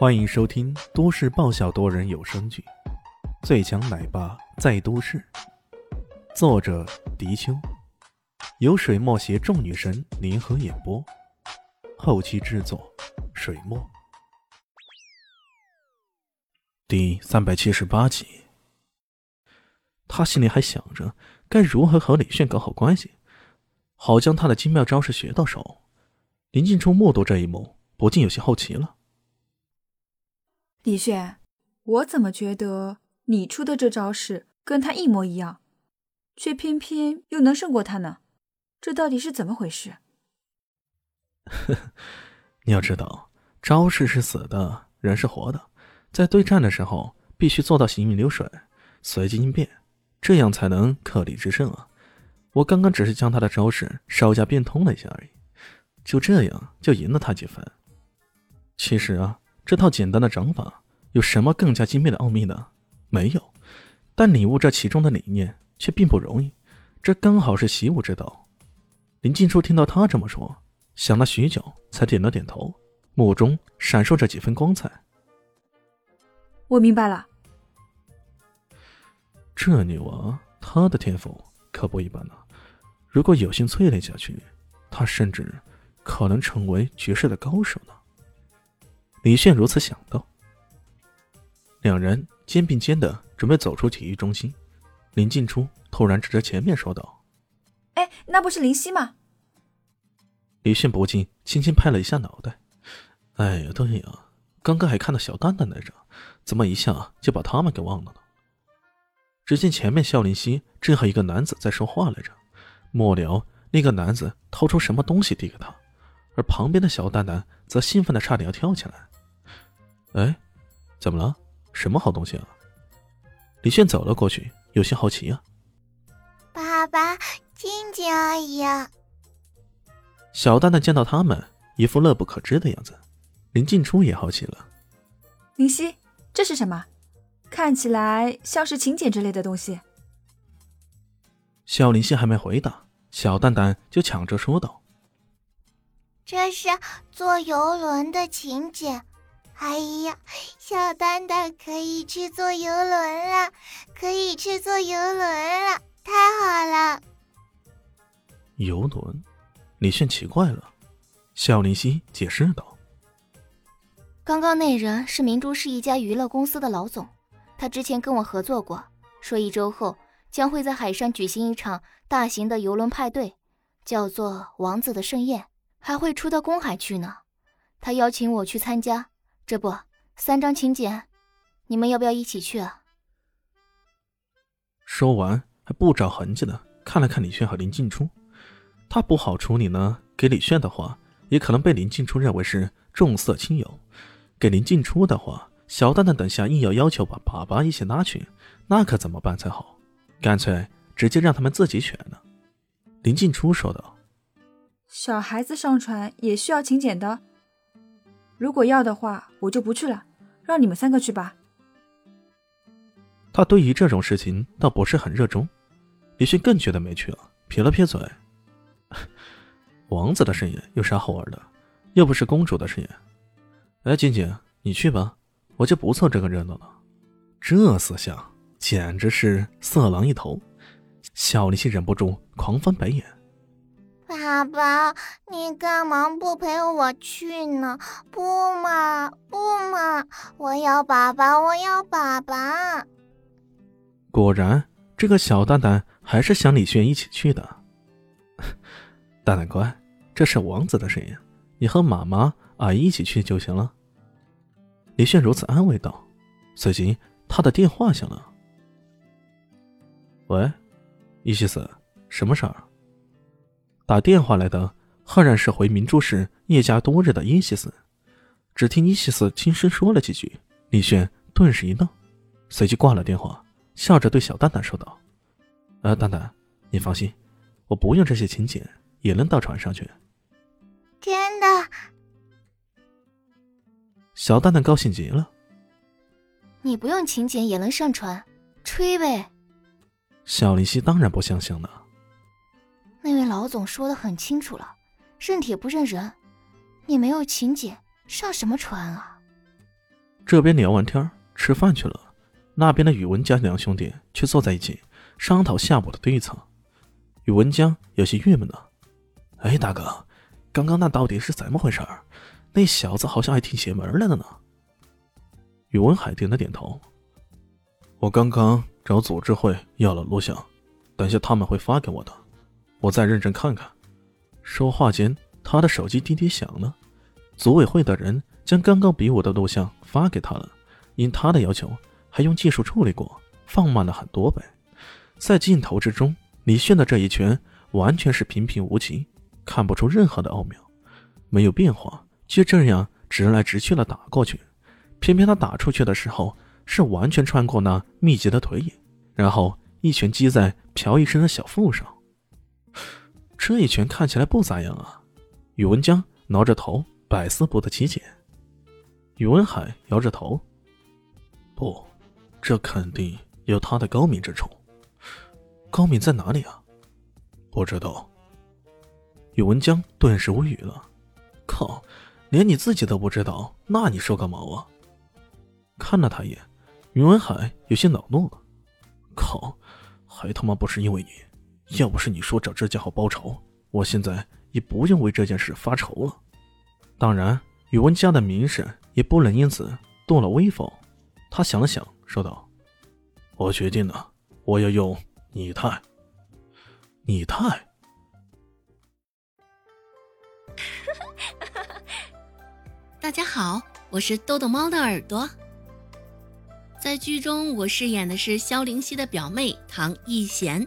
欢迎收听都市爆笑多人有声剧《最强奶爸在都市》，作者：迪秋，由水墨携众女神联合演播，后期制作：水墨。第三百七十八集，他心里还想着该如何和李炫搞好关系，好将他的精妙招式学到手。林静初目睹这一幕，不禁有些好奇了。李炫，我怎么觉得你出的这招式跟他一模一样，却偏偏又能胜过他呢？这到底是怎么回事？呵呵，你要知道，招式是死的，人是活的，在对战的时候必须做到行云流水，随机应变，这样才能克敌制胜啊！我刚刚只是将他的招式稍加变通了一下而已。就这样就赢了他几分。其实啊，这套简单的掌法有什么更加精妙的奥秘呢？没有。但领悟这其中的理念却并不容易，这刚好是习武之道。林静初听到他这么说，想了许久，才点了点头，目中闪烁着几分光彩。我明白了。这女娃，她的天赋可不一般呢。如果有幸淬炼下去，她甚至……可能成为绝世的高手呢。李炫如此想到。两人肩并肩的准备走出体育中心，林静初突然指着前面说道：“哎，那不是林夕吗？”李炫不禁轻轻拍了一下脑袋：“哎呀，对呀，刚刚还看到小蛋蛋来着，怎么一下就把他们给忘了呢？”只见前面肖林熙正和一个男子在说话来着，末了那个男子掏出什么东西递给他。而旁边的小蛋蛋则兴奋的差点要跳起来。哎，怎么了？什么好东西啊？李炫走了过去，有些好奇啊。爸爸，静静阿姨。小蛋蛋见到他们，一副乐不可支的样子。林静初也好奇了。林夕，这是什么？看起来像是请柬之类的东西。小林夕还没回答，小蛋蛋就抢着说道。这是坐游轮的请柬，哎呀，小丹丹可以去坐游轮了，可以去坐游轮了，太好了！游轮，李炫奇怪了。肖林熙解释道：“刚刚那人是明珠市一家娱乐公司的老总，他之前跟我合作过，说一周后将会在海上举行一场大型的游轮派对，叫做‘王子的盛宴’。”还会出到公海去呢，他邀请我去参加。这不，三张请柬，你们要不要一起去啊？说完，还不着痕迹的看了看李炫和林静初。他不好处理呢，给李炫的话，也可能被林静初认为是重色轻友；给林静初的话，小蛋蛋等下硬要要求把爸爸一起拉去，那可怎么办才好？干脆直接让他们自己选呢。林静初说道。小孩子上船也需要请柬的，如果要的话，我就不去了，让你们三个去吧。他对于这种事情倒不是很热衷，李迅更觉得没趣了，撇了撇嘴：“ 王子的盛宴有啥好玩的？又不是公主的盛宴。”哎，静静，你去吧，我就不凑这个热闹了。这思想简直是色狼一头，小李迅忍不住狂翻白眼。爸爸，你干嘛不陪我去呢？不嘛，不嘛！我要爸爸，我要爸爸。果然，这个小蛋蛋还是想李炫一起去的。蛋蛋乖，这是王子的声音，你和妈妈、阿姨一起去就行了。李炫如此安慰道。随即，他的电话响了。喂，伊西斯，什么事儿？打电话来的赫然是回明珠市叶家多日的伊西斯。只听伊西斯轻声说了几句，李炫顿时一愣，随即挂了电话，笑着对小蛋蛋说道：“呃，蛋蛋，你放心，我不用这些请柬也能到船上去。”真的。小蛋蛋高兴极了。你不用请柬也能上船，吹呗。小林夕当然不相信了。那位老总说的很清楚了，认铁不认人，你没有请柬上什么船啊？这边聊完天吃饭去了，那边的宇文家两兄弟却坐在一起商讨下午的对策。宇文江有些郁闷了：“哎，大哥，刚刚那到底是怎么回事？那小子好像还挺邪门来的呢。”宇文海点了点头：“我刚刚找组织会要了录像，等下他们会发给我的，我再认真看看。”说话间，他的手机滴滴响了。组委会的人将刚刚比武的录像发给他了，因他的要求，还用技术处理过，放慢了很多倍。在镜头之中，李炫的这一拳完全是平平无奇，看不出任何的奥妙，没有变化，就这样直来直去的打过去。偏偏他打出去的时候，是完全穿过那密集的腿影，然后一拳击在朴医生的小腹上。这一拳看起来不咋样啊！宇文江挠着头，百思不得其解。宇文海摇着头：“不，这肯定有他的高明之处。高明在哪里啊？不知道。”宇文江顿时无语了：“靠，连你自己都不知道，那你说个毛啊？”看了他一眼，宇文海有些恼怒了：“靠，还他妈不是因为你！”要不是你说找这家伙报仇，我现在也不用为这件事发愁了。当然，宇文家的名声也不能因此动了威风。他想了想，说道：“我决定了，我要用拟态。拟态。大家好，我是豆豆猫的耳朵。在剧中，我饰演的是萧灵溪的表妹唐艺贤。